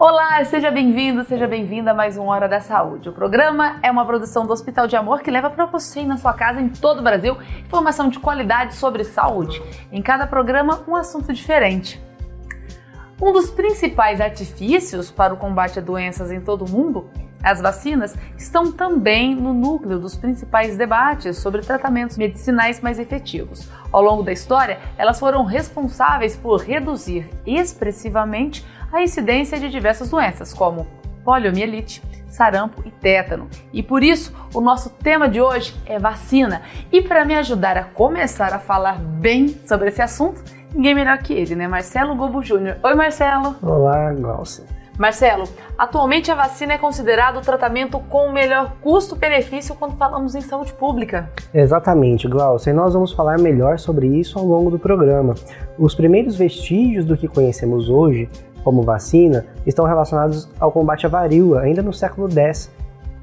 Olá, seja bem-vindo, seja bem-vinda a mais uma Hora da Saúde. O programa é uma produção do Hospital de Amor que leva para você na sua casa em todo o Brasil informação de qualidade sobre saúde. Em cada programa, um assunto diferente. Um dos principais artifícios para o combate a doenças em todo o mundo, as vacinas, estão também no núcleo dos principais debates sobre tratamentos medicinais mais efetivos. Ao longo da história, elas foram responsáveis por reduzir expressivamente a incidência de diversas doenças, como poliomielite, sarampo e tétano. E por isso, o nosso tema de hoje é vacina. E para me ajudar a começar a falar bem sobre esse assunto, ninguém melhor que ele, né? Marcelo Gobo Júnior. Oi, Marcelo. Olá, Glaucia. Marcelo, atualmente a vacina é considerado o tratamento com o melhor custo-benefício quando falamos em saúde pública. Exatamente, Glaucia, e nós vamos falar melhor sobre isso ao longo do programa. Os primeiros vestígios do que conhecemos hoje como vacina estão relacionados ao combate à varíola, ainda no século X,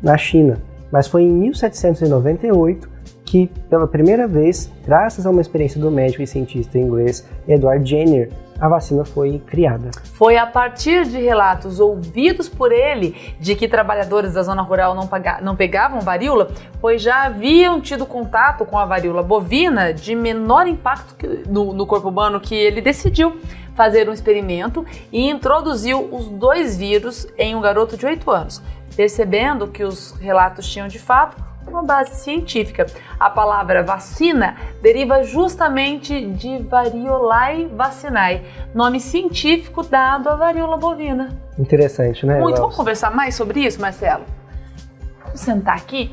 na China. Mas foi em 1798 que, pela primeira vez, graças a uma experiência do médico e cientista inglês Edward Jenner, a vacina foi criada. Foi a partir de relatos ouvidos por ele de que trabalhadores da zona rural não, não pegavam varíola, pois já haviam tido contato com a varíola bovina de menor impacto no, no corpo humano que ele decidiu fazer um experimento e introduziu os dois vírus em um garoto de 8 anos, percebendo que os relatos tinham de fato uma base científica. A palavra vacina deriva justamente de variolae vacinae, nome científico dado à varíola bovina. Interessante, né? Muito. Vamos conversar mais sobre isso, Marcelo? Vamos sentar aqui.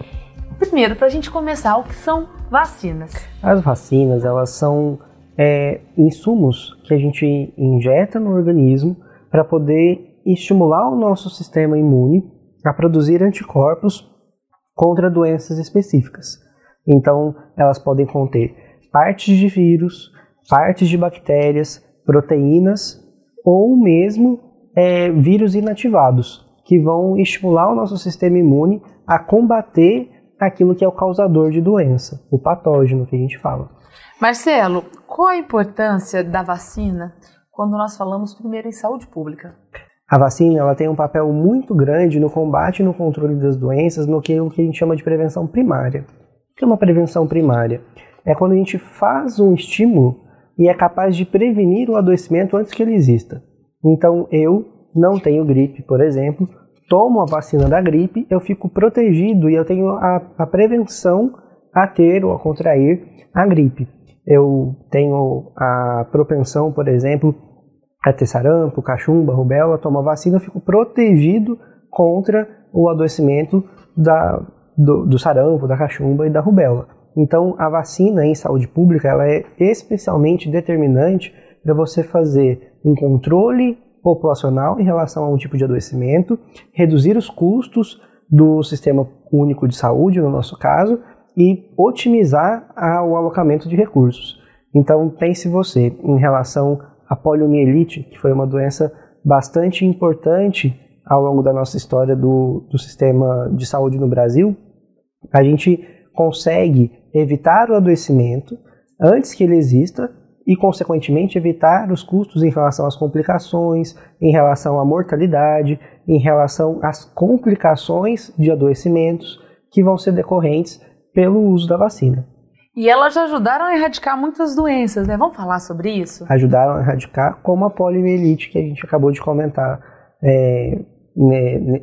Primeiro, para a gente começar, o que são vacinas? As vacinas, elas são é, insumos que a gente injeta no organismo para poder estimular o nosso sistema imune a produzir anticorpos contra doenças específicas. Então, elas podem conter partes de vírus, partes de bactérias, proteínas ou mesmo é, vírus inativados, que vão estimular o nosso sistema imune a combater aquilo que é o causador de doença, o patógeno que a gente fala. Marcelo, qual a importância da vacina quando nós falamos primeiro em saúde pública? A vacina ela tem um papel muito grande no combate e no controle das doenças, no que, o que a gente chama de prevenção primária. O que é uma prevenção primária? É quando a gente faz um estímulo e é capaz de prevenir o adoecimento antes que ele exista. Então, eu não tenho gripe, por exemplo, tomo a vacina da gripe, eu fico protegido e eu tenho a, a prevenção a ter ou a contrair a gripe. Eu tenho a propensão, por exemplo, a ter sarampo, cachumba, rubéola, tomo vacina, eu fico protegido contra o adoecimento da, do, do sarampo, da cachumba e da rubéola. Então, a vacina em saúde pública ela é especialmente determinante para você fazer um controle populacional em relação a um tipo de adoecimento, reduzir os custos do sistema único de saúde, no nosso caso, e otimizar o alocamento de recursos. Então, pense você em relação à poliomielite, que foi uma doença bastante importante ao longo da nossa história do, do sistema de saúde no Brasil, a gente consegue evitar o adoecimento antes que ele exista e, consequentemente, evitar os custos em relação às complicações, em relação à mortalidade, em relação às complicações de adoecimentos que vão ser decorrentes pelo uso da vacina. E elas ajudaram a erradicar muitas doenças, né? Vamos falar sobre isso? Ajudaram a erradicar, como a poliomielite que a gente acabou de comentar é,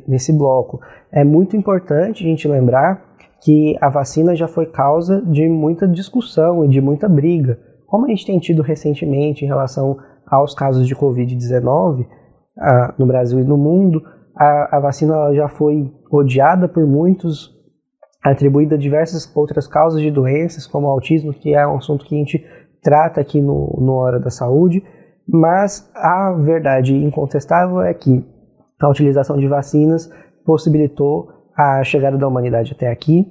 nesse bloco. É muito importante a gente lembrar que a vacina já foi causa de muita discussão e de muita briga, como a gente tem tido recentemente em relação aos casos de Covid-19 ah, no Brasil e no mundo. A, a vacina já foi odiada por muitos atribuída a diversas outras causas de doenças, como o autismo, que é um assunto que a gente trata aqui no, no Hora da Saúde, mas a verdade incontestável é que a utilização de vacinas possibilitou a chegada da humanidade até aqui,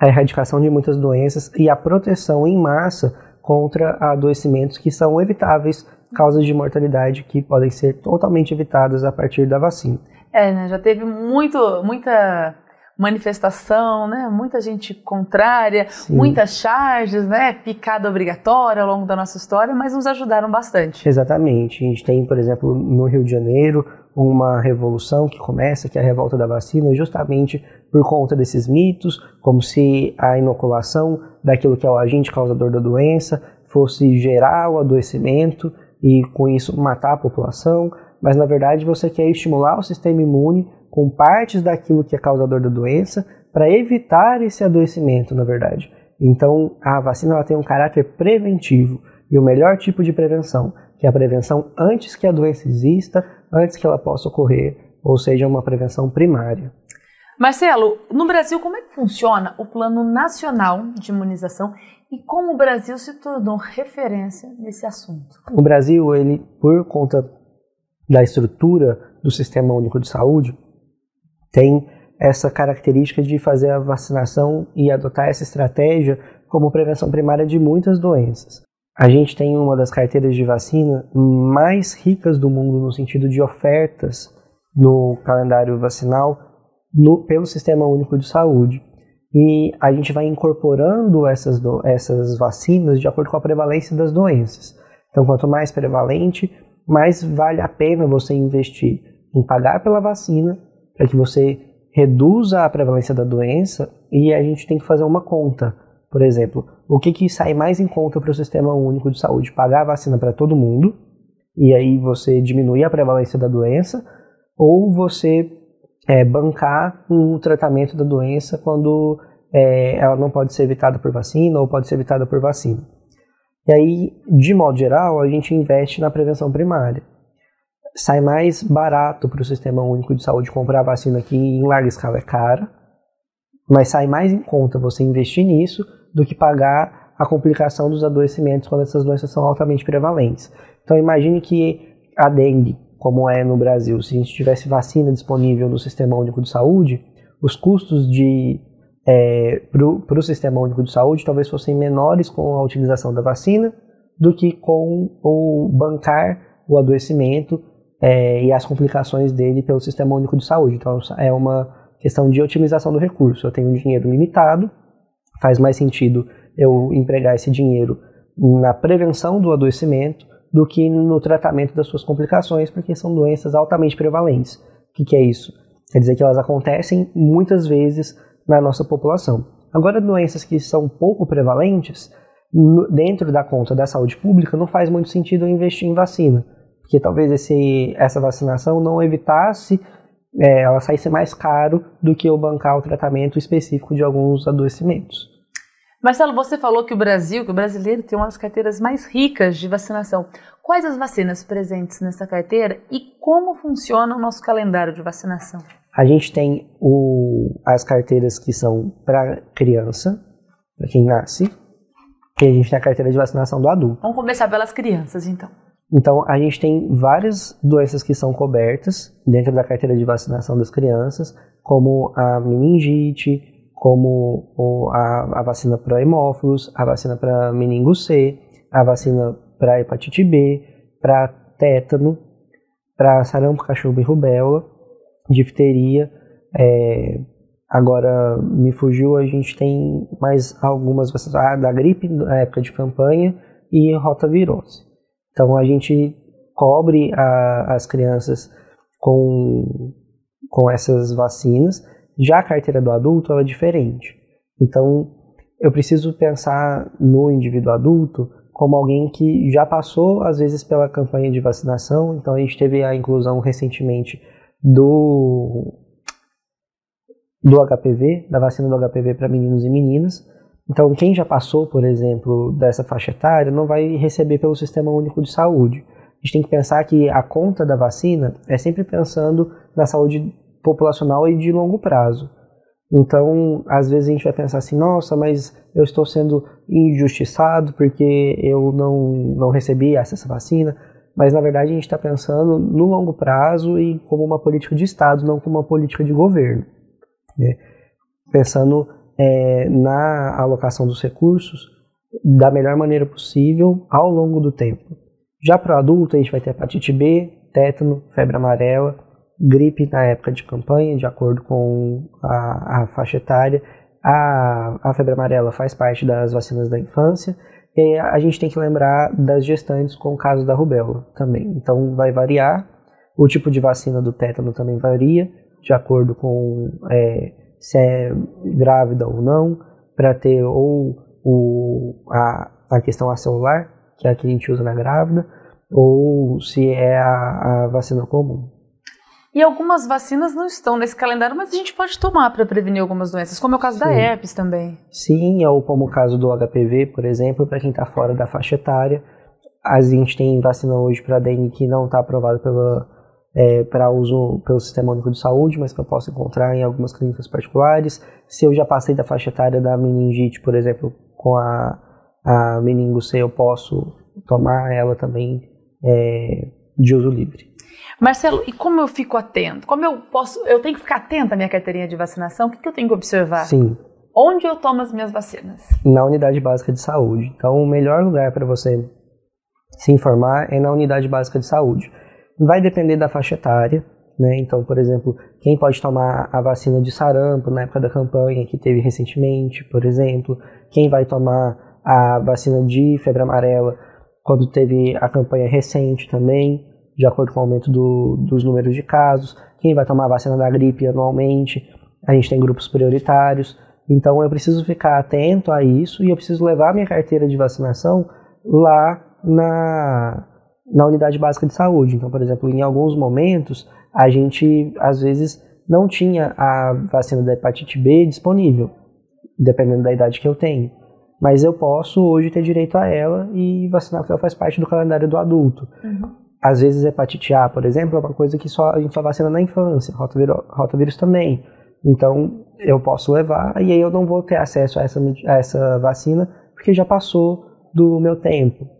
a erradicação de muitas doenças e a proteção em massa contra adoecimentos que são evitáveis, causas de mortalidade que podem ser totalmente evitadas a partir da vacina. É, né? Já teve muito, muita manifestação, né? Muita gente contrária, Sim. muitas charges, né? Picada obrigatória ao longo da nossa história, mas nos ajudaram bastante. Exatamente. A gente tem, por exemplo, no Rio de Janeiro, uma revolução que começa, que é a revolta da vacina, justamente por conta desses mitos, como se a inoculação daquilo que é o agente causador da doença fosse gerar o adoecimento e com isso matar a população, mas na verdade você quer estimular o sistema imune com partes daquilo que é causador da doença para evitar esse adoecimento, na verdade. Então a vacina ela tem um caráter preventivo e o melhor tipo de prevenção, que é a prevenção antes que a doença exista, antes que ela possa ocorrer, ou seja, uma prevenção primária. Marcelo, no Brasil, como é que funciona o Plano Nacional de Imunização e como o Brasil se tornou referência nesse assunto? O Brasil, ele, por conta da estrutura do Sistema Único de Saúde, tem essa característica de fazer a vacinação e adotar essa estratégia como prevenção primária de muitas doenças. A gente tem uma das carteiras de vacina mais ricas do mundo no sentido de ofertas no calendário vacinal no, pelo Sistema Único de Saúde. E a gente vai incorporando essas, do, essas vacinas de acordo com a prevalência das doenças. Então, quanto mais prevalente, mais vale a pena você investir em pagar pela vacina para que você reduza a prevalência da doença e a gente tem que fazer uma conta. Por exemplo, o que, que sai mais em conta para o Sistema Único de Saúde? Pagar a vacina para todo mundo, e aí você diminuir a prevalência da doença, ou você é, bancar o tratamento da doença quando é, ela não pode ser evitada por vacina ou pode ser evitada por vacina. E aí, de modo geral, a gente investe na prevenção primária. Sai mais barato para o Sistema Único de Saúde comprar vacina que em larga escala é cara, mas sai mais em conta você investir nisso do que pagar a complicação dos adoecimentos quando essas doenças são altamente prevalentes. Então imagine que a dengue, como é no Brasil, se a gente tivesse vacina disponível no Sistema Único de Saúde, os custos de é, para o Sistema Único de Saúde talvez fossem menores com a utilização da vacina do que com o bancar o adoecimento é, e as complicações dele pelo Sistema Único de Saúde. Então é uma questão de otimização do recurso. Eu tenho um dinheiro limitado, faz mais sentido eu empregar esse dinheiro na prevenção do adoecimento do que no tratamento das suas complicações, porque são doenças altamente prevalentes. O que, que é isso? Quer dizer que elas acontecem muitas vezes na nossa população. Agora, doenças que são pouco prevalentes, dentro da conta da saúde pública, não faz muito sentido eu investir em vacina, porque talvez esse, essa vacinação não evitasse é, ela saísse mais caro do que o bancar o tratamento específico de alguns adoecimentos. Marcelo, você falou que o Brasil, que o brasileiro tem uma das carteiras mais ricas de vacinação. Quais as vacinas presentes nessa carteira e como funciona o nosso calendário de vacinação? A gente tem o, as carteiras que são para criança, para quem nasce, e a gente tem a carteira de vacinação do adulto. Vamos começar pelas crianças, então. Então, a gente tem várias doenças que são cobertas dentro da carteira de vacinação das crianças, como a meningite, como a, a vacina para hemófilos, a vacina para meningo C, a vacina para hepatite B, para tétano, para sarampo, cachumba e rubéola, difteria. É, agora, me fugiu, a gente tem mais algumas vacinas ah, da gripe na época de campanha e rotavirose. Então a gente cobre a, as crianças com, com essas vacinas. Já a carteira do adulto ela é diferente. Então eu preciso pensar no indivíduo adulto como alguém que já passou às vezes pela campanha de vacinação. Então a gente teve a inclusão recentemente do do HPV, da vacina do HPV para meninos e meninas. Então, quem já passou, por exemplo, dessa faixa etária, não vai receber pelo Sistema Único de Saúde. A gente tem que pensar que a conta da vacina é sempre pensando na saúde populacional e de longo prazo. Então, às vezes a gente vai pensar assim, nossa, mas eu estou sendo injustiçado porque eu não, não recebi essa vacina. Mas, na verdade, a gente está pensando no longo prazo e como uma política de Estado, não como uma política de governo. Né? Pensando é, na alocação dos recursos da melhor maneira possível ao longo do tempo. Já para o adulto, a gente vai ter hepatite B, tétano, febre amarela, gripe na época de campanha, de acordo com a, a faixa etária. A, a, febre amarela faz parte das vacinas da infância. E a gente tem que lembrar das gestantes com o caso da rubéola também. Então vai variar. O tipo de vacina do tétano também varia, de acordo com é, se é grávida ou não, para ter ou o, a, a questão acelular, que é a que a gente usa na grávida, ou se é a, a vacina comum. E algumas vacinas não estão nesse calendário, mas a gente pode tomar para prevenir algumas doenças, como é o caso Sim. da herpes também. Sim, ou como o caso do HPV, por exemplo, para quem está fora da faixa etária. A gente tem vacina hoje para dengue que não está aprovada é, para uso pelo Sistema Único de Saúde, mas que eu posso encontrar em algumas clínicas particulares. Se eu já passei da faixa etária da meningite, por exemplo, com a, a meningo C, eu posso tomar ela também é, de uso livre. Marcelo, e como eu fico atento? Como eu posso. Eu tenho que ficar atento à minha carteirinha de vacinação? O que, que eu tenho que observar? Sim. Onde eu tomo as minhas vacinas? Na unidade básica de saúde. Então, o melhor lugar para você se informar é na unidade básica de saúde. Vai depender da faixa etária, né? Então, por exemplo, quem pode tomar a vacina de sarampo na época da campanha que teve recentemente, por exemplo, quem vai tomar a vacina de febre amarela quando teve a campanha recente também, de acordo com o aumento do, dos números de casos, quem vai tomar a vacina da gripe anualmente, a gente tem grupos prioritários, então eu preciso ficar atento a isso e eu preciso levar minha carteira de vacinação lá na, na unidade básica de saúde. Então, por exemplo, em alguns momentos a gente às vezes não tinha a vacina da hepatite B disponível, dependendo da idade que eu tenho. Mas eu posso hoje ter direito a ela e vacinar porque ela faz parte do calendário do adulto. Uhum. Às vezes, hepatite A, por exemplo, é uma coisa que só, a gente só vacina na infância, rotavírus, rotavírus também. Então, eu posso levar e aí eu não vou ter acesso a essa, a essa vacina porque já passou do meu tempo.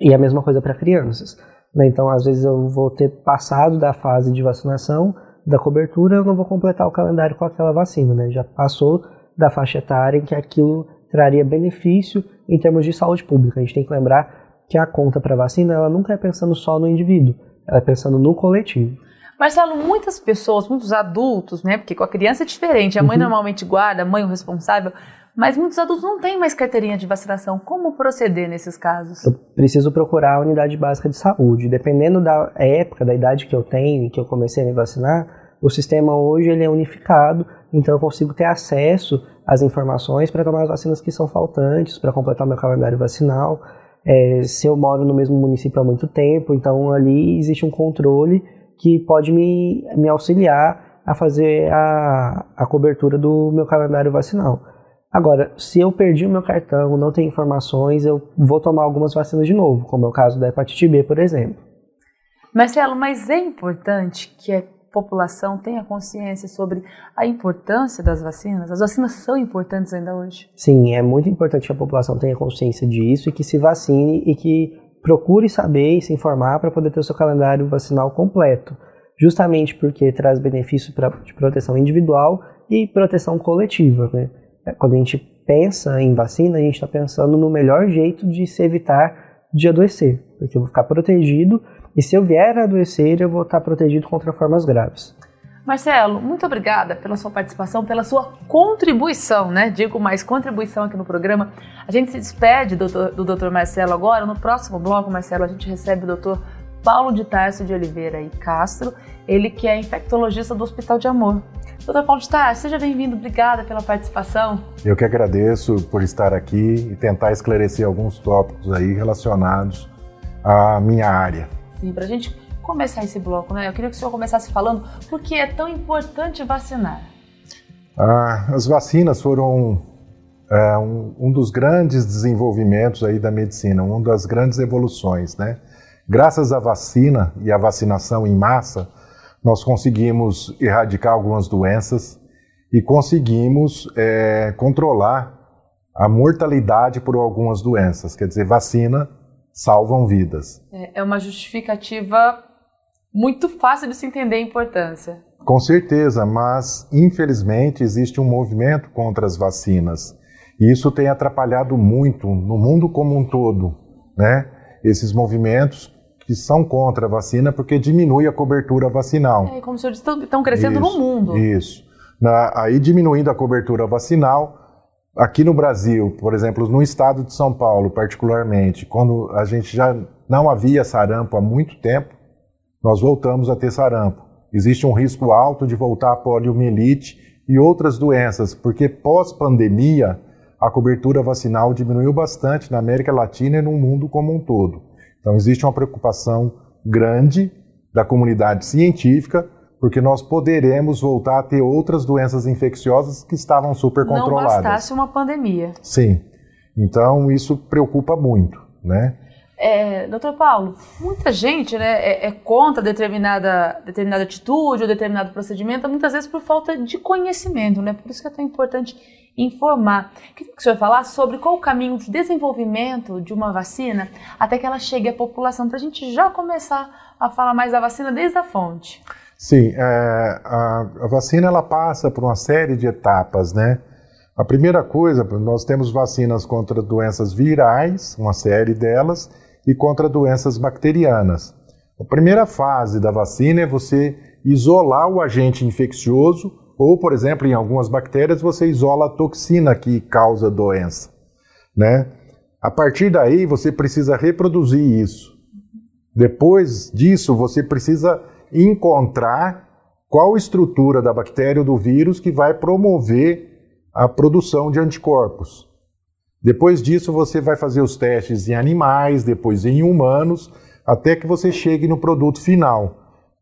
E a mesma coisa para crianças. Né? Então, às vezes, eu vou ter passado da fase de vacinação, da cobertura, eu não vou completar o calendário com aquela vacina. Né? Já passou da faixa etária em que aquilo traria benefício em termos de saúde pública. A gente tem que lembrar que a conta para vacina ela nunca é pensando só no indivíduo, ela é pensando no coletivo. Marcelo, muitas pessoas, muitos adultos, né? Porque com a criança é diferente, a mãe uhum. normalmente guarda, a mãe o responsável, mas muitos adultos não têm mais carteirinha de vacinação. Como proceder nesses casos? Eu preciso procurar a unidade básica de saúde. Dependendo da época, da idade que eu tenho, que eu comecei a me vacinar, o sistema hoje ele é unificado, então eu consigo ter acesso às informações para tomar as vacinas que são faltantes, para completar meu calendário vacinal é, se eu moro no mesmo município há muito tempo, então ali existe um controle que pode me, me auxiliar a fazer a, a cobertura do meu calendário vacinal. Agora, se eu perdi o meu cartão, não tenho informações, eu vou tomar algumas vacinas de novo, como é o caso da hepatite B, por exemplo. Marcelo, mas é importante que a população tenha consciência sobre a importância das vacinas? As vacinas são importantes ainda hoje? Sim, é muito importante que a população tenha consciência disso e que se vacine e que procure saber e se informar para poder ter o seu calendário vacinal completo. Justamente porque traz benefício pra, de proteção individual e proteção coletiva. Né? Quando a gente pensa em vacina, a gente está pensando no melhor jeito de se evitar de adoecer, porque eu vou ficar protegido e se eu vier a adoecer, eu vou estar protegido contra formas graves. Marcelo, muito obrigada pela sua participação, pela sua contribuição, né? Digo mais contribuição aqui no programa. A gente se despede do, do Dr. Marcelo agora. No próximo bloco, Marcelo, a gente recebe o Dr. Paulo de Tarso de Oliveira e Castro, ele que é infectologista do Hospital de Amor. Doutor Paulo de Tarso, seja bem-vindo, obrigada pela participação. Eu que agradeço por estar aqui e tentar esclarecer alguns tópicos aí relacionados à minha área assim, para a gente começar esse bloco, né? Eu queria que o senhor começasse falando por que é tão importante vacinar. Ah, as vacinas foram é, um, um, dos grandes desenvolvimentos aí da medicina, uma das grandes evoluções, né? Graças à vacina e à vacinação em massa, nós conseguimos erradicar algumas doenças e conseguimos é, controlar a mortalidade por algumas doenças. Quer dizer, vacina salvam vidas. É, é uma justificativa muito fácil de se entender a importância. Com certeza, mas infelizmente existe um movimento contra as vacinas. E isso tem atrapalhado muito no mundo como um todo, né? Esses movimentos que são contra a vacina porque diminui a cobertura vacinal. É, como se estão, estão crescendo isso, no mundo. Isso. Na, aí diminuindo a cobertura vacinal, Aqui no Brasil, por exemplo, no estado de São Paulo, particularmente, quando a gente já não havia sarampo há muito tempo, nós voltamos a ter sarampo. Existe um risco alto de voltar a poliomielite e outras doenças, porque pós-pandemia a cobertura vacinal diminuiu bastante na América Latina e no mundo como um todo. Então existe uma preocupação grande da comunidade científica, porque nós poderemos voltar a ter outras doenças infecciosas que estavam super controladas. Não bastasse uma pandemia. Sim. Então isso preocupa muito, né? É, doutor Paulo, muita gente né, é, é, contra determinada, determinada atitude ou determinado procedimento, muitas vezes por falta de conhecimento, né? Por isso que é tão importante informar. Queria que o senhor falasse sobre qual o caminho de desenvolvimento de uma vacina até que ela chegue à população, para a gente já começar a falar mais da vacina desde a fonte. Sim, é, a, a vacina ela passa por uma série de etapas, né? A primeira coisa, nós temos vacinas contra doenças virais, uma série delas, e contra doenças bacterianas. A primeira fase da vacina é você isolar o agente infeccioso, ou, por exemplo, em algumas bactérias, você isola a toxina que causa doença. Né? A partir daí, você precisa reproduzir isso. Depois disso, você precisa encontrar qual estrutura da bactéria ou do vírus que vai promover a produção de anticorpos. Depois disso, você vai fazer os testes em animais, depois em humanos, até que você chegue no produto final.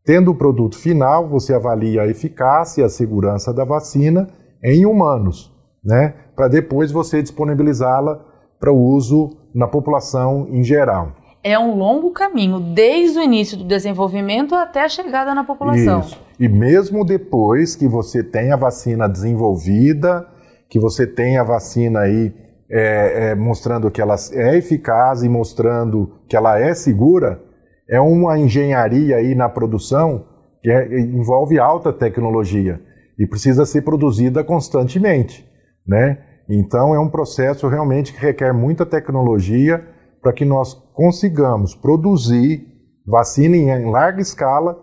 Tendo o produto final, você avalia a eficácia e a segurança da vacina em humanos, né? Para depois você disponibilizá-la para o uso na população em geral. É um longo caminho, desde o início do desenvolvimento até a chegada na população. Isso. E mesmo depois que você tem a vacina desenvolvida, que você tem a vacina aí é, é, mostrando que ela é eficaz e mostrando que ela é segura, é uma engenharia aí na produção que é, envolve alta tecnologia e precisa ser produzida constantemente, né? Então é um processo realmente que requer muita tecnologia para que nós consigamos produzir vacina em larga escala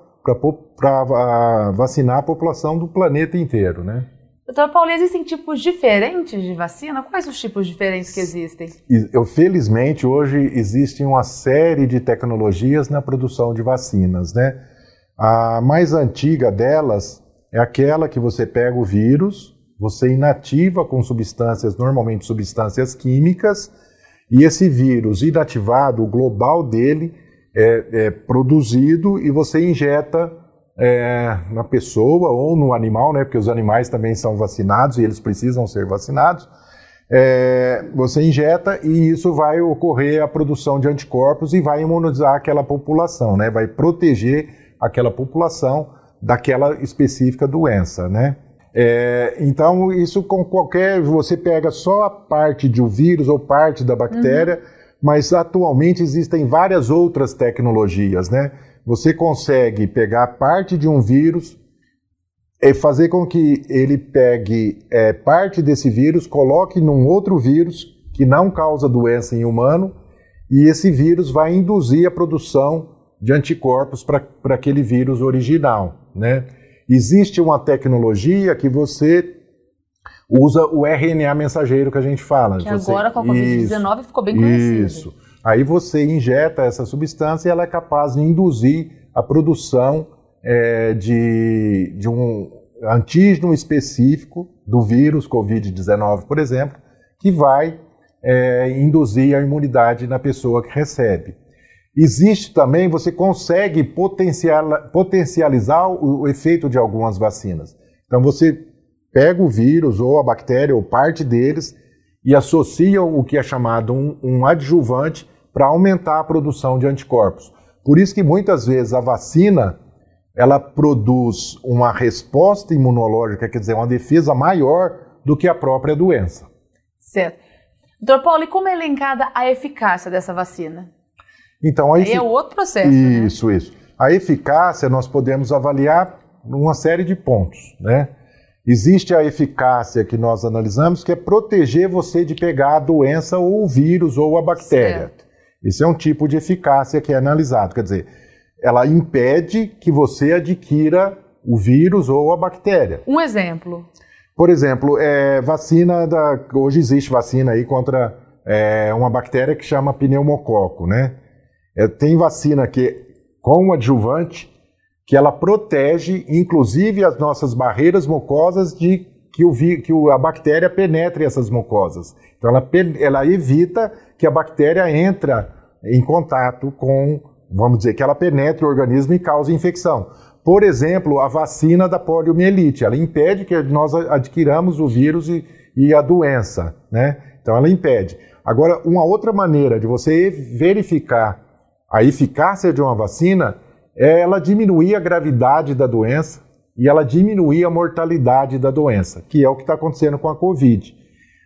para vacinar a população do planeta inteiro, né? Doutor Paulo, existem tipos diferentes de vacina? Quais os tipos diferentes que existem? Eu, felizmente, hoje existe uma série de tecnologias na produção de vacinas, né? A mais antiga delas é aquela que você pega o vírus, você inativa com substâncias, normalmente substâncias químicas, e esse vírus inativado, o global dele, é, é produzido e você injeta é, na pessoa ou no animal, né, porque os animais também são vacinados e eles precisam ser vacinados, é, você injeta e isso vai ocorrer a produção de anticorpos e vai imunizar aquela população, né, vai proteger aquela população daquela específica doença, né. É, então, isso com qualquer. Você pega só a parte de um vírus ou parte da bactéria, uhum. mas atualmente existem várias outras tecnologias, né? Você consegue pegar parte de um vírus e fazer com que ele pegue é, parte desse vírus, coloque num outro vírus que não causa doença em humano, e esse vírus vai induzir a produção de anticorpos para aquele vírus original. Né? Existe uma tecnologia que você usa o RNA mensageiro que a gente fala. Que você... agora com a Covid-19 ficou bem conhecido. Isso. Aí você injeta essa substância e ela é capaz de induzir a produção é, de, de um antígeno específico do vírus Covid-19, por exemplo, que vai é, induzir a imunidade na pessoa que recebe. Existe também, você consegue potencial, potencializar o, o efeito de algumas vacinas. Então você pega o vírus ou a bactéria ou parte deles e associa o que é chamado um, um adjuvante para aumentar a produção de anticorpos. Por isso que muitas vezes a vacina ela produz uma resposta imunológica, quer dizer, uma defesa maior do que a própria doença. Certo. Doutor Paulo, e como é elencada a eficácia dessa vacina? Então, Aí é outro processo. Né? Isso, né? isso. A eficácia nós podemos avaliar uma série de pontos, né? Existe a eficácia que nós analisamos, que é proteger você de pegar a doença ou o vírus ou a bactéria. Certo. Isso é um tipo de eficácia que é analisado. Quer dizer, ela impede que você adquira o vírus ou a bactéria. Um exemplo. Por exemplo, é, vacina da. Hoje existe vacina aí contra é, uma bactéria que chama pneumococo, né? É, tem vacina que com um adjuvante que ela protege, inclusive, as nossas barreiras mucosas de que, o, que a bactéria penetre essas mucosas. Então, ela, ela evita que a bactéria entre em contato com, vamos dizer, que ela penetre o organismo e cause infecção. Por exemplo, a vacina da poliomielite, ela impede que nós adquiramos o vírus e, e a doença, né? Então, ela impede. Agora, uma outra maneira de você verificar a eficácia de uma vacina é ela diminuir a gravidade da doença e ela diminuir a mortalidade da doença, que é o que está acontecendo com a Covid.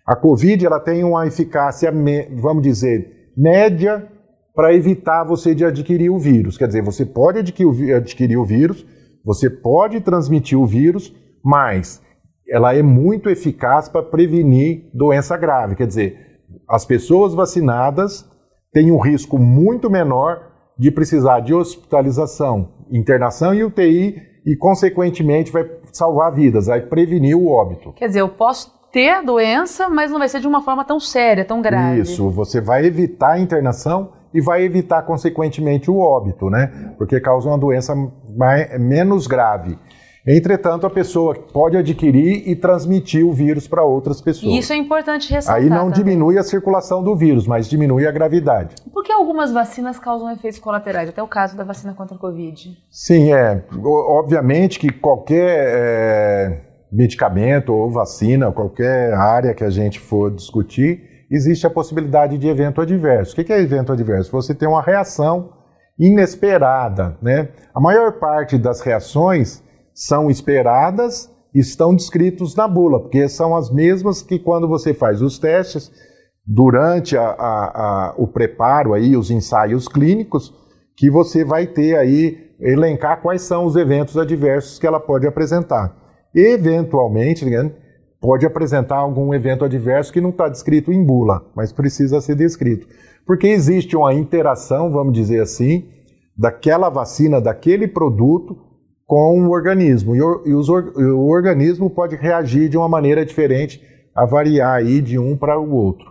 A Covid ela tem uma eficácia, vamos dizer, média para evitar você de adquirir o vírus. Quer dizer, você pode adquirir o vírus, você pode transmitir o vírus, mas ela é muito eficaz para prevenir doença grave. Quer dizer, as pessoas vacinadas têm um risco muito menor de precisar de hospitalização, internação e UTI e, consequentemente, vai salvar vidas, vai prevenir o óbito. Quer dizer, eu posso ter a doença, mas não vai ser de uma forma tão séria, tão grave. Isso, você vai evitar a internação e vai evitar, consequentemente, o óbito, né? Porque causa uma doença mais, menos grave. Entretanto, a pessoa pode adquirir e transmitir o vírus para outras pessoas. Isso é importante ressaltar. Aí não também. diminui a circulação do vírus, mas diminui a gravidade. Por que algumas vacinas causam efeitos colaterais? Até o caso da vacina contra a Covid. Sim, é. Obviamente que qualquer é, medicamento ou vacina, qualquer área que a gente for discutir, existe a possibilidade de evento adverso. O que é evento adverso? Você tem uma reação inesperada, né? A maior parte das reações são esperadas estão descritos na bula, porque são as mesmas que quando você faz os testes, durante a, a, a, o preparo aí, os ensaios clínicos, que você vai ter aí, elencar quais são os eventos adversos que ela pode apresentar. Eventualmente, né, pode apresentar algum evento adverso que não está descrito em bula, mas precisa ser descrito. Porque existe uma interação, vamos dizer assim, daquela vacina, daquele produto com o organismo. E, o, e os, o organismo pode reagir de uma maneira diferente, a variar aí de um para o outro.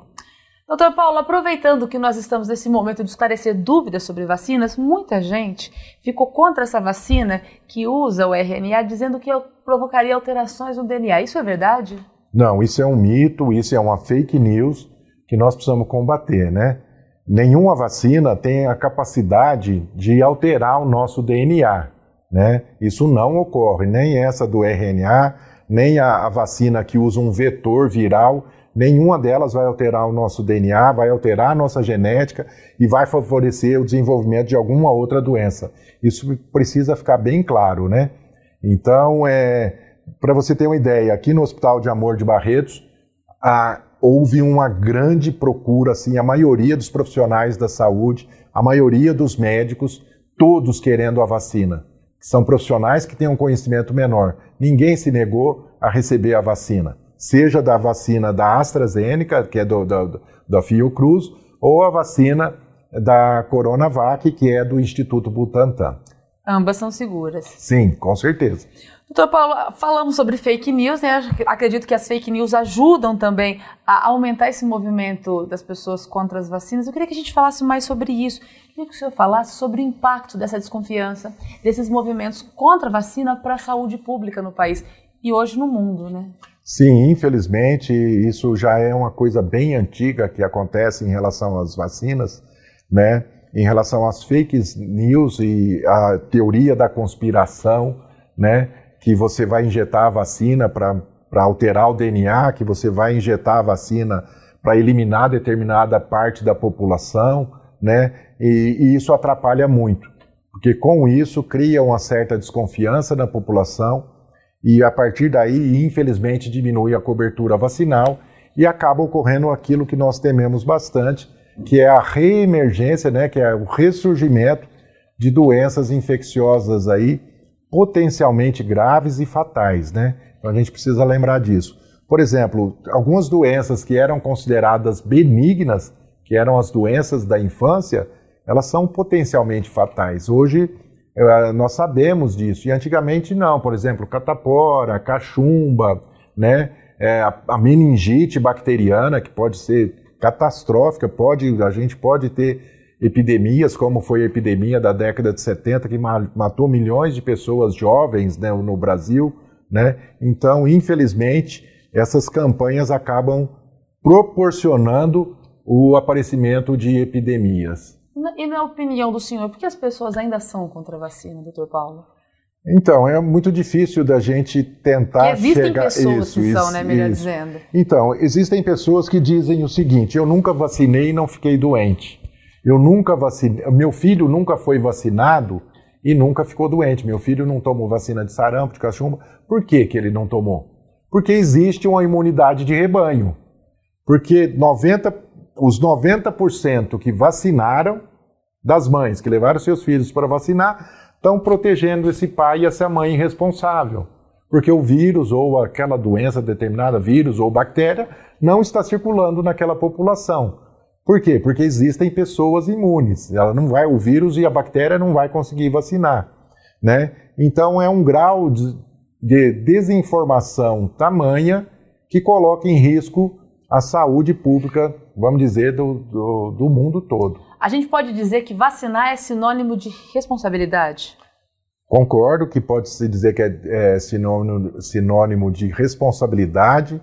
Doutor Paulo, aproveitando que nós estamos nesse momento de esclarecer dúvidas sobre vacinas, muita gente ficou contra essa vacina que usa o RNA, dizendo que provocaria alterações no DNA. Isso é verdade? Não, isso é um mito, isso é uma fake news que nós precisamos combater, né? Nenhuma vacina tem a capacidade de alterar o nosso DNA. Né? Isso não ocorre, nem essa do RNA, nem a, a, vacina que usa um vetor viral, nenhuma delas vai alterar o nosso DNA, vai alterar a nossa genética e vai favorecer o desenvolvimento de alguma outra doença. Isso precisa ficar bem claro, né? Então, é, para você ter uma ideia, aqui no Hospital de Amor de Barretos, a, houve uma grande procura, assim, a maioria dos profissionais da saúde, a maioria dos médicos, todos querendo a vacina são profissionais que têm um conhecimento menor. Ninguém se negou a receber a vacina, seja da vacina da AstraZeneca, que é do, do, da Fiocruz, ou a vacina da Coronavac, que é do Instituto Butantan. Ambas são seguras. Sim, com certeza. Doutor Paulo, falamos sobre fake news, né? Acredito que as fake news ajudam também a aumentar esse movimento das pessoas contra as vacinas. Eu queria que a gente falasse mais sobre isso. Eu queria que o senhor falasse sobre o impacto dessa desconfiança, desses movimentos contra a vacina para a saúde pública no país e hoje no mundo, né? Sim, infelizmente, isso já é uma coisa bem antiga que acontece em relação às vacinas, né? Em relação às fake news e a teoria da conspiração, né? que você vai injetar a vacina para alterar o DNA, que você vai injetar a vacina para eliminar determinada parte da população, né? E, e, isso atrapalha muito, porque com isso cria uma certa desconfiança na população e a partir daí, infelizmente, diminui a cobertura vacinal e acaba ocorrendo aquilo que nós tememos bastante, que é a reemergência, né? Que é o ressurgimento de doenças infecciosas aí potencialmente graves e fatais, né? Então a gente precisa lembrar disso. Por exemplo, algumas doenças que eram consideradas benignas, que eram as doenças da infância, elas são potencialmente fatais. Hoje nós sabemos disso e antigamente não. Por exemplo, catapora, cachumba, né? É, a meningite bacteriana que pode ser catastrófica, pode a gente pode ter epidemias, como foi a epidemia da década de 70, que matou milhões de pessoas jovens né, no Brasil. Né? Então, infelizmente, essas campanhas acabam proporcionando o aparecimento de epidemias. E na opinião do senhor, por que as pessoas ainda são contra a vacina, doutor Paulo? Então, é muito difícil da gente tentar existem chegar... pessoas isso, que são, isso, né, melhor isso. dizendo. Então, existem pessoas que dizem o seguinte, eu nunca vacinei e não fiquei doente. Eu nunca vacinei, meu filho nunca foi vacinado e nunca ficou doente. Meu filho não tomou vacina de sarampo, de cachumba. Por que, que ele não tomou? Porque existe uma imunidade de rebanho. Porque 90, os 90% que vacinaram, das mães que levaram seus filhos para vacinar, estão protegendo esse pai e essa mãe irresponsável. Porque o vírus ou aquela doença determinada, vírus ou bactéria, não está circulando naquela população. Por quê? Porque existem pessoas imunes. Ela não vai, o vírus e a bactéria não vai conseguir vacinar, né? Então é um grau de, de desinformação tamanha que coloca em risco a saúde pública, vamos dizer, do, do, do mundo todo. A gente pode dizer que vacinar é sinônimo de responsabilidade? Concordo que pode-se dizer que é, é sinônimo, sinônimo de responsabilidade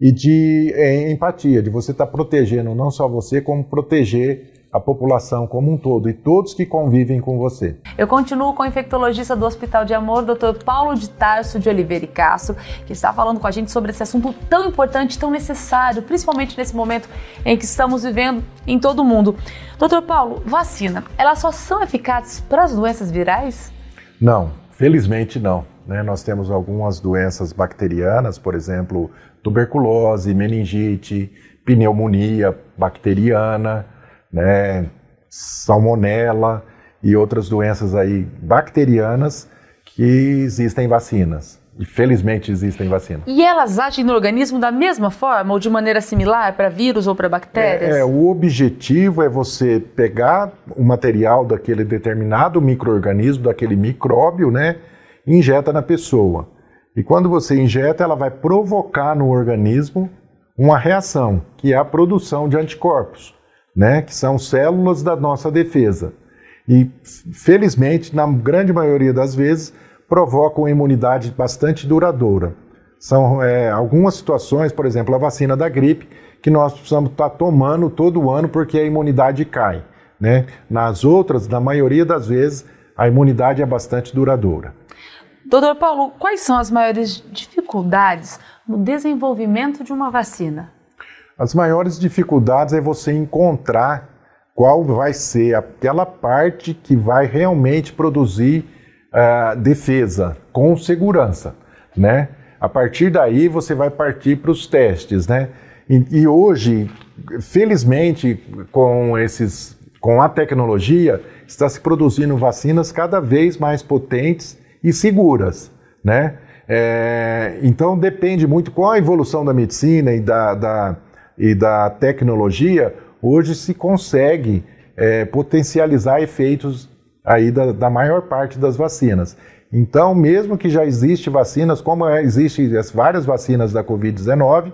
e de é, empatia, de você estar tá protegendo não só você, como proteger a população como um todo e todos que convivem com você. Eu continuo com o infectologista do Hospital de Amor, Dr. Paulo de Tarso de Oliveira e Castro, que está falando com a gente sobre esse assunto tão importante, tão necessário, principalmente nesse momento em que estamos vivendo em todo o mundo. Dr. Paulo, vacina, elas só são eficazes para as doenças virais? Não, felizmente não. Né? Nós temos algumas doenças bacterianas, por exemplo, tuberculose, meningite, pneumonia bacteriana, né, salmonela e outras doenças aí bacterianas que existem vacinas. E felizmente existem vacinas. E elas agem no organismo da mesma forma ou de maneira similar para vírus ou para bactérias? É, é, o objetivo é você pegar o material daquele determinado microorganismo, daquele micróbio, né, e injeta na pessoa. E quando você injeta, ela vai provocar no organismo uma reação, que é a produção de anticorpos, né, que são células da nossa defesa. E, felizmente, na grande maioria das vezes, provocam imunidade bastante duradoura. São é, algumas situações, por exemplo, a vacina da gripe, que nós precisamos estar tomando todo ano porque a imunidade cai. Né? Nas outras, na maioria das vezes, a imunidade é bastante duradoura. Doutor Paulo, quais são as maiores dificuldades no desenvolvimento de uma vacina? As maiores dificuldades é você encontrar qual vai ser aquela parte que vai realmente produzir uh, defesa com segurança, né? A partir daí você vai partir para os testes, né? E, e, hoje, felizmente, com esses, com a tecnologia, está se produzindo vacinas cada vez mais potentes e seguras, né? É, então depende muito com a evolução da medicina e da, da e da tecnologia, hoje se consegue é, potencializar efeitos aí da, da, maior parte das vacinas. Então, mesmo que já existe vacinas, como é, existem as várias vacinas da Covid-19,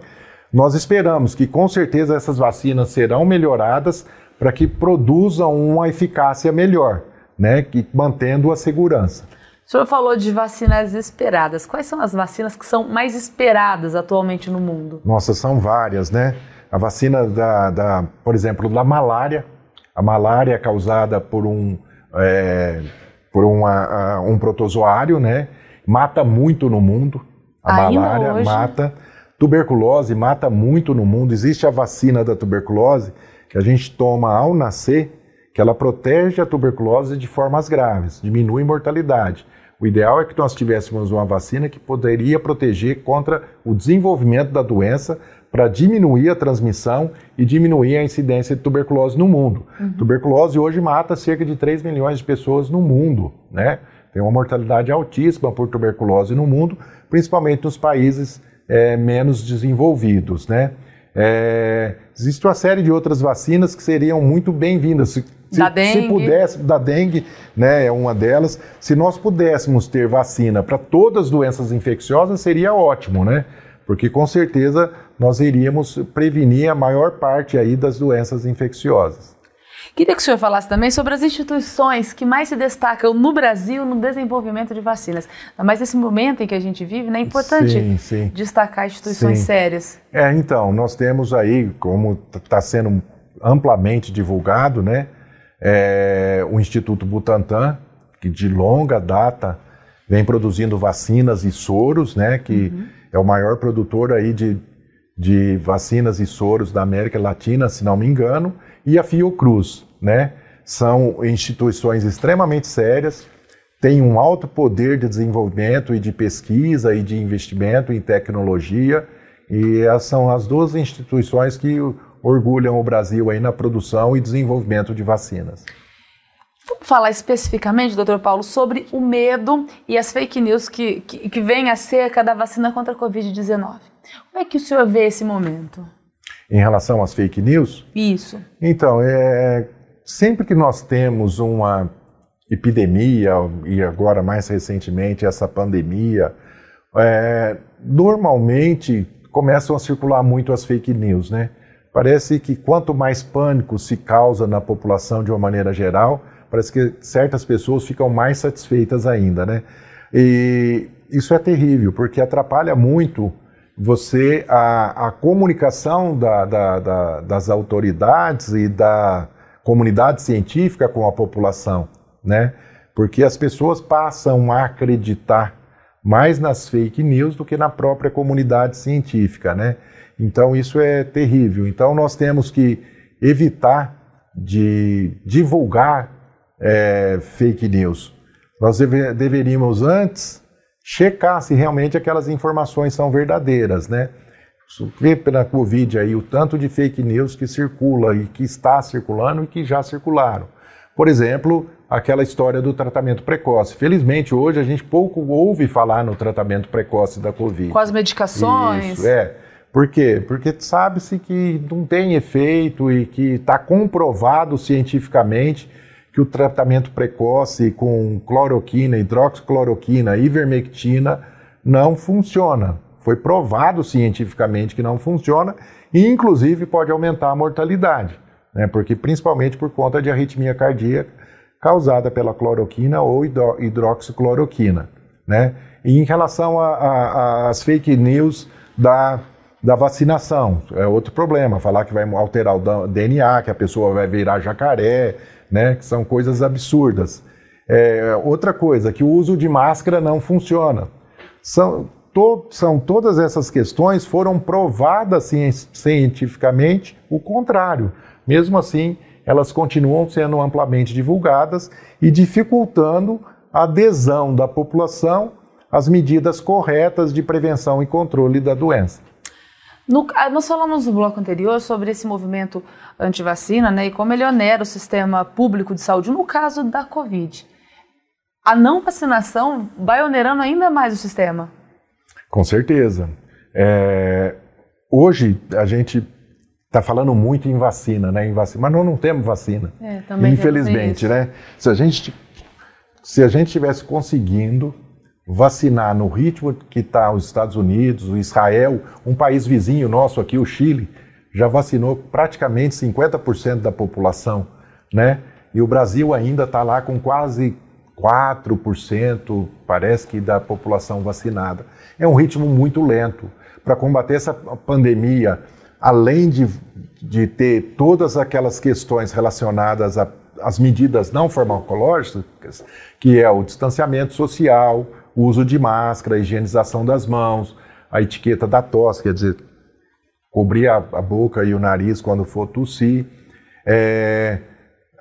nós esperamos que com certeza essas vacinas serão melhoradas para que produzam uma eficácia melhor, né, que mantendo a segurança. O senhor falou de vacinas esperadas. Quais são as vacinas que são mais esperadas atualmente no mundo? Nossa, são várias, né? A vacina da, da por exemplo, da malária. A malária é causada por um, é, por uma, um protozoário, né? Mata muito no mundo. A Ainda malária hoje... mata. Tuberculose mata muito no mundo. Existe a vacina da tuberculose que a gente toma ao nascer, que ela protege a tuberculose de formas graves, diminui a mortalidade. O ideal é que nós tivéssemos uma vacina que poderia proteger contra o desenvolvimento da doença para diminuir a transmissão e diminuir a incidência de tuberculose no mundo. Uhum. Tuberculose hoje mata cerca de 3 milhões de pessoas no mundo, né? Tem uma mortalidade altíssima por tuberculose no mundo, principalmente nos países é, menos desenvolvidos, né? É, existe uma série de outras vacinas que seriam muito bem-vindas. Se, da dengue. se pudesse, da dengue, né, é uma delas. Se nós pudéssemos ter vacina para todas as doenças infecciosas, seria ótimo, né? Porque com certeza nós iríamos prevenir a maior parte aí das doenças infecciosas. Queria que o senhor falasse também sobre as instituições que mais se destacam no Brasil no desenvolvimento de vacinas. Mas nesse momento em que a gente vive, né, é importante sim, sim. destacar instituições sim. sérias. É, então, nós temos aí, como está sendo amplamente divulgado, né, é, o Instituto Butantan, que de longa data vem produzindo vacinas e soros, né, que uhum. É o maior produtor aí de, de vacinas e soros da América Latina, se não me engano, e a Fiocruz, né? São instituições extremamente sérias, têm um alto poder de desenvolvimento e de pesquisa e de investimento em tecnologia, e são as duas instituições que orgulham o Brasil aí na produção e desenvolvimento de vacinas. Vamos falar especificamente, doutor Paulo, sobre o medo e as fake news que, que, que vêm acerca da vacina contra a Covid-19. Como é que o senhor vê esse momento? Em relação às fake news? Isso. Então, é, sempre que nós temos uma epidemia, e agora mais recentemente essa pandemia, é, normalmente começam a circular muito as fake news, né? Parece que quanto mais pânico se causa na população de uma maneira geral, Parece que certas pessoas ficam mais satisfeitas ainda, né? E isso é terrível, porque atrapalha muito você a, a comunicação da, da, da, das autoridades e da comunidade científica com a população, né? Porque as pessoas passam a acreditar mais nas fake news do que na própria comunidade científica, né? Então isso é terrível. Então nós temos que evitar de divulgar é, fake news. Nós deve, deveríamos antes checar se realmente aquelas informações são verdadeiras, né? Vê pela Covid aí o tanto de fake news que circula e que está circulando e que já circularam. Por exemplo, aquela história do tratamento precoce. Felizmente, hoje a gente pouco ouve falar no tratamento precoce da Covid. Com as medicações. Isso, é. Por quê? Porque sabe-se que não tem efeito e que está comprovado cientificamente que o tratamento precoce com cloroquina, hidroxicloroquina, ivermectina não funciona. Foi provado cientificamente que não funciona e, inclusive, pode aumentar a mortalidade, né? porque principalmente por conta de arritmia cardíaca causada pela cloroquina ou hidroxicloroquina. Né? E em relação às fake news da, da vacinação, é outro problema, falar que vai alterar o DNA, que a pessoa vai virar jacaré, né? Que são coisas absurdas. É, outra coisa, que o uso de máscara não funciona. São, to, são todas essas questões foram provadas cientificamente o contrário. Mesmo assim, elas continuam sendo amplamente divulgadas e dificultando a adesão da população às medidas corretas de prevenção e controle da doença. No, ah, nós falamos no bloco anterior sobre esse movimento anti-vacina né, e como ele onera o sistema público de saúde no caso da Covid. A não vacinação vai onerando ainda mais o sistema. Com certeza. É, hoje a gente está falando muito em vacina, né? Em vacina, mas nós não temos vacina. É, infelizmente, né? Se a gente se a gente tivesse conseguindo vacinar no ritmo que está os Estados Unidos, o Israel, um país vizinho nosso aqui, o Chile, já vacinou praticamente 50% da população, né? E o Brasil ainda está lá com quase 4%, parece que, da população vacinada. É um ritmo muito lento. Para combater essa pandemia, além de, de ter todas aquelas questões relacionadas às medidas não farmacológicas, que é o distanciamento social, o uso de máscara, a higienização das mãos, a etiqueta da tosse, quer dizer, cobrir a, a boca e o nariz quando for tossir. É,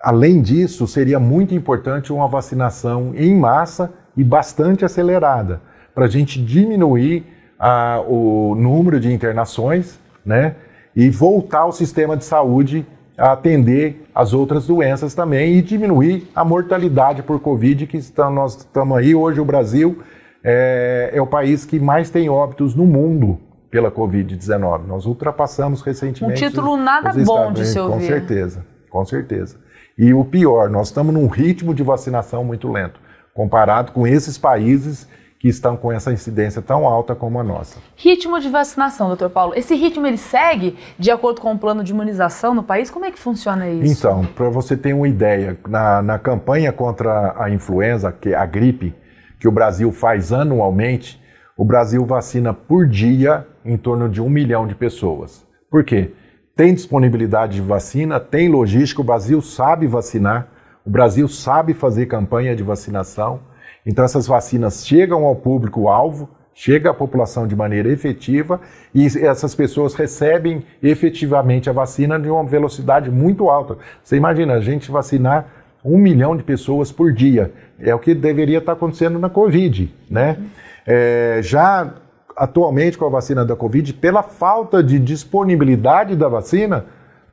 além disso, seria muito importante uma vacinação em massa e bastante acelerada, para a gente diminuir a, o número de internações né, e voltar o sistema de saúde atender as outras doenças também e diminuir a mortalidade por Covid, que estamos, nós estamos aí. Hoje o Brasil é, é o país que mais tem óbitos no mundo pela Covid-19. Nós ultrapassamos recentemente. Um título nada bom de se ouvir. Com certeza, com certeza. E o pior, nós estamos num ritmo de vacinação muito lento, comparado com esses países que estão com essa incidência tão alta como a nossa. Ritmo de vacinação, doutor Paulo. Esse ritmo ele segue de acordo com o plano de imunização no país? Como é que funciona isso? Então, para você ter uma ideia, na, na campanha contra a influenza, que é a gripe, que o Brasil faz anualmente, o Brasil vacina por dia em torno de um milhão de pessoas. Por quê? Tem disponibilidade de vacina, tem logística, o Brasil sabe vacinar, o Brasil sabe fazer campanha de vacinação então essas vacinas chegam ao público-alvo, chega à população de maneira efetiva e essas pessoas recebem efetivamente a vacina de uma velocidade muito alta. Você imagina a gente vacinar um milhão de pessoas por dia. É o que deveria estar acontecendo na Covid, né? É, já atualmente com a vacina da Covid, pela falta de disponibilidade da vacina,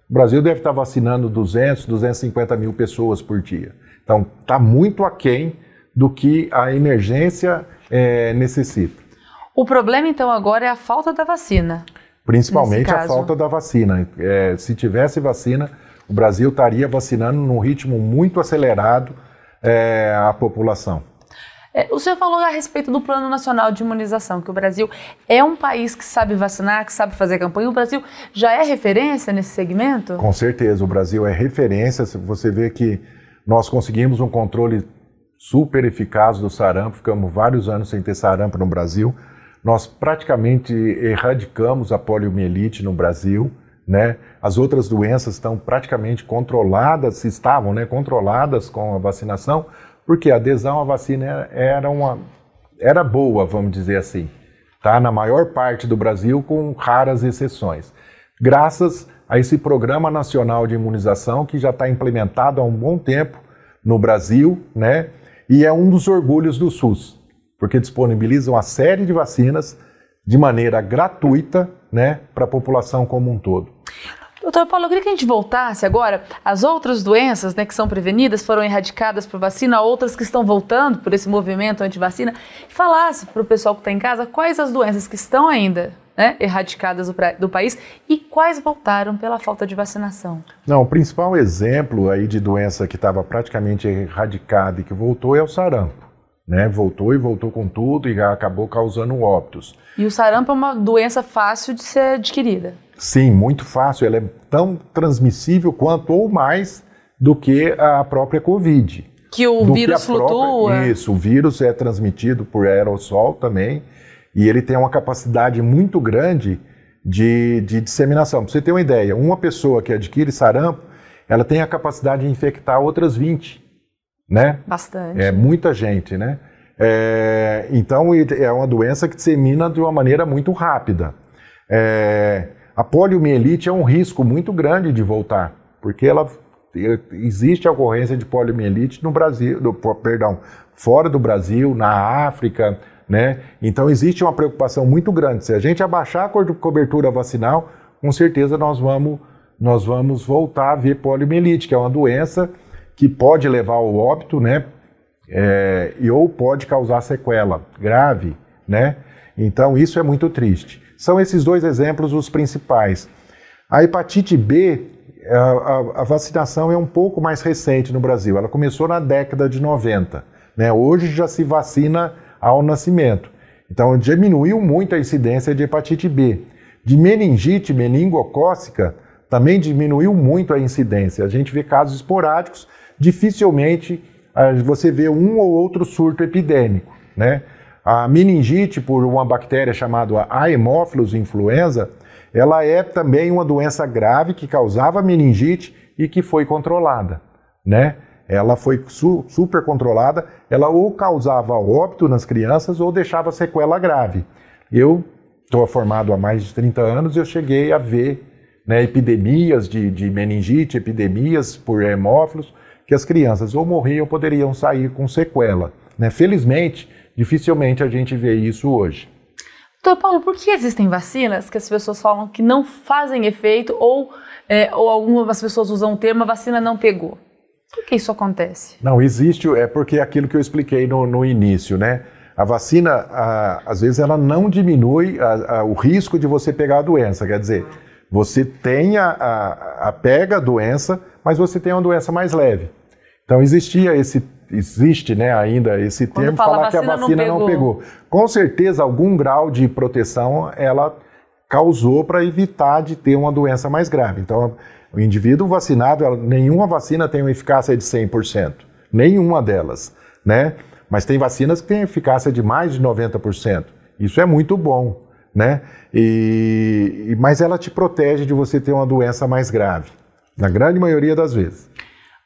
o Brasil deve estar vacinando 200, 250 mil pessoas por dia. Então, está muito aquém do que a emergência é, necessita. O problema, então, agora é a falta da vacina. Principalmente a falta da vacina. É, se tivesse vacina, o Brasil estaria vacinando num ritmo muito acelerado é, a população. É, o senhor falou a respeito do Plano Nacional de Imunização, que o Brasil é um país que sabe vacinar, que sabe fazer campanha. O Brasil já é referência nesse segmento? Com certeza, o Brasil é referência. Você vê que nós conseguimos um controle super eficaz do sarampo, ficamos vários anos sem ter sarampo no Brasil. Nós praticamente erradicamos a poliomielite no Brasil, né? As outras doenças estão praticamente controladas, estavam, né, controladas com a vacinação, porque a adesão à vacina era uma era boa, vamos dizer assim, tá? Na maior parte do Brasil, com raras exceções. Graças a esse Programa Nacional de Imunização que já está implementado há um bom tempo no Brasil, né? E é um dos orgulhos do SUS, porque disponibilizam uma série de vacinas de maneira gratuita né, para a população como um todo. Doutor Paulo, eu queria que a gente voltasse agora. As outras doenças né, que são prevenidas foram erradicadas por vacina, outras que estão voltando por esse movimento anti-vacina. Falasse para o pessoal que está em casa quais as doenças que estão ainda né, erradicadas do, do, país e quais voltaram pela falta de vacinação? Não, o principal exemplo aí de doença que estava praticamente erradicada e que voltou é o sarampo. Né, voltou e voltou com tudo e acabou causando óbitos. E o sarampo é uma doença fácil de ser adquirida? Sim, muito fácil. Ela é tão transmissível quanto ou mais do que a própria Covid. Que o vírus que flutua? Própria... Isso, o vírus é transmitido por aerossol também e ele tem uma capacidade muito grande de, de disseminação. Para você ter uma ideia, uma pessoa que adquire sarampo, ela tem a capacidade de infectar outras 20, né? Bastante. É muita gente, né? É, então é uma doença que dissemina de uma maneira muito rápida. É, a poliomielite é um risco muito grande de voltar, porque ela existe a ocorrência de poliomielite no Brasil, do, perdão, fora do Brasil, na África, né? Então existe uma preocupação muito grande. Se a gente abaixar a cobertura vacinal, com certeza nós vamos, nós vamos voltar a ver poliomielite, que é uma doença que pode levar ao óbito, né? É, e ou pode causar sequela grave, né? Então isso é muito triste. São esses dois exemplos os principais. A hepatite B, a, a, a vacinação é um pouco mais recente no Brasil. Ela começou na década de 90. Né? Hoje já se vacina ao nascimento. Então, diminuiu muito a incidência de hepatite B. De meningite meningocócica, também diminuiu muito a incidência. A gente vê casos esporádicos, dificilmente ah, você vê um ou outro surto epidêmico. Né? A meningite, por uma bactéria chamada Haemophilus influenza, ela é também uma doença grave que causava meningite e que foi controlada. Né? Ela foi su super controlada, ela ou causava óbito nas crianças ou deixava sequela grave. Eu estou formado há mais de 30 anos e eu cheguei a ver né, epidemias de, de, meningite, epidemias por hemófilos, que as crianças ou morriam ou poderiam sair com sequela. Né? Felizmente, dificilmente a gente vê isso hoje. Doutor Paulo, por que existem vacinas que as pessoas falam que não fazem efeito ou, é, ou algumas pessoas usam o termo a vacina não pegou? Por que isso acontece? Não, existe, é porque é aquilo que eu expliquei no, no início, né? A vacina, a, às vezes, ela não diminui a, a, o risco de você pegar a doença. Quer dizer, você tem a, a, pega a doença, mas você tem uma doença mais leve. Então existia esse, existe né, ainda esse Quando termo, fala falar que a vacina não vacina não pegou. pegou. Com certeza, algum grau de proteção ela causou para evitar de ter uma doença mais grave. Então, o indivíduo vacinado, nenhuma vacina tem uma eficácia de 100%. Nenhuma delas, né? Mas tem vacinas que têm eficácia de mais de 90%. Isso é muito bom, né? E, mas ela te protege de você ter uma doença mais grave, na grande maioria das vezes.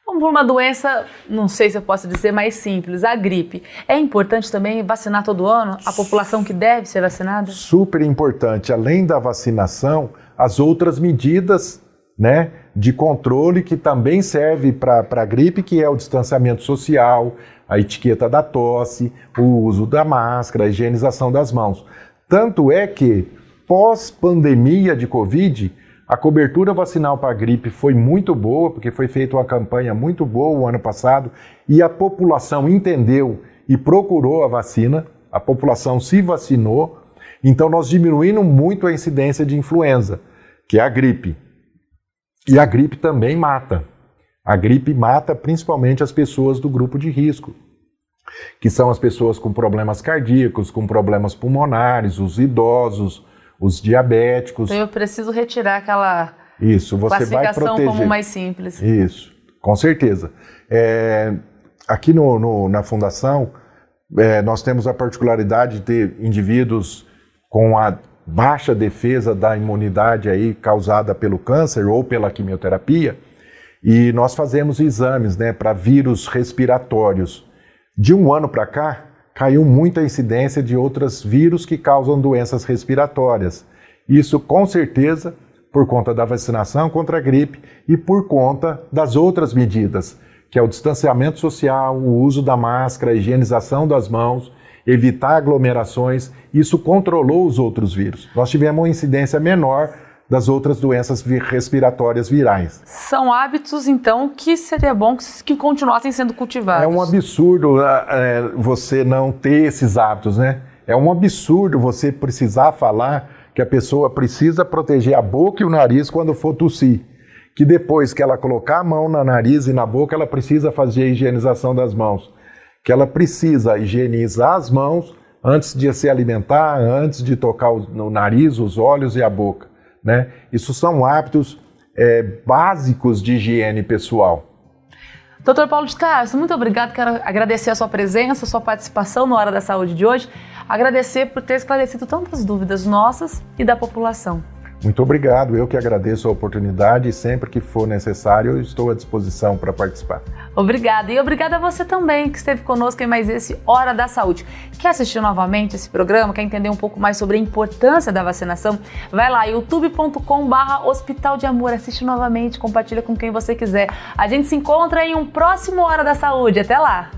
Vamos por uma doença, não sei se eu posso dizer mais simples, a gripe. É importante também vacinar todo ano a população que deve ser vacinada? super importante, além da vacinação, as outras medidas né, de controle que também serve para a gripe, que é o distanciamento social, a etiqueta da tosse, o uso da máscara, a higienização das mãos. Tanto é que, pós-pandemia de Covid, a cobertura vacinal para a gripe foi muito boa, porque foi feita uma campanha muito boa o ano passado e a população entendeu e procurou a vacina, a população se vacinou, então nós diminuímos muito a incidência de influenza, que é a gripe. E a gripe também mata. A gripe mata principalmente as pessoas do grupo de risco, que são as pessoas com problemas cardíacos, com problemas pulmonares, os idosos, os diabéticos. Então eu preciso retirar aquela Isso, você vai classificação proteger. como mais simples. Isso, com certeza. É, aqui no, no- na Fundação, é, nós temos a particularidade de ter indivíduos com a baixa defesa da imunidade aí causada pelo câncer ou pela quimioterapia, e nós fazemos exames né, para vírus respiratórios. De um ano para cá, caiu muito a incidência de outros vírus que causam doenças respiratórias. Isso, com certeza, por conta da vacinação contra a gripe e por conta das outras medidas, que é o distanciamento social, o uso da máscara, a higienização das mãos, evitar aglomerações. Isso controlou os outros vírus. Nós tivemos uma incidência menor das outras doenças respiratórias virais. São hábitos, então, que seria bom que, continuassem sendo cultivados. É um absurdo ah, é, você não ter esses hábitos, né? É um absurdo você precisar falar que a pessoa precisa proteger a boca e o nariz quando for tossir. Que depois que ela colocar a mão no nariz e na boca, ela precisa fazer a higienização das mãos. Que ela precisa higienizar as mãos antes de se alimentar, antes de tocar o, nariz, os olhos e a boca. Né? Isso são hábitos é, básicos de higiene pessoal. Doutor Paulo de Castro, muito obrigado. Quero agradecer a sua presença, a sua participação no Hora da Saúde de hoje. Agradecer por ter esclarecido tantas dúvidas nossas e da população. Muito obrigado, eu que agradeço a oportunidade e sempre que for necessário eu estou à disposição para participar. Obrigada. E obrigada a você também que esteve conosco em mais esse Hora da Saúde. Quer assistir novamente esse programa? Quer entender um pouco mais sobre a importância da vacinação? Vai lá, youtube.com/barra Hospital de Amor. Assiste novamente, compartilha com quem você quiser. A gente se encontra em um próximo Hora da Saúde. Até lá!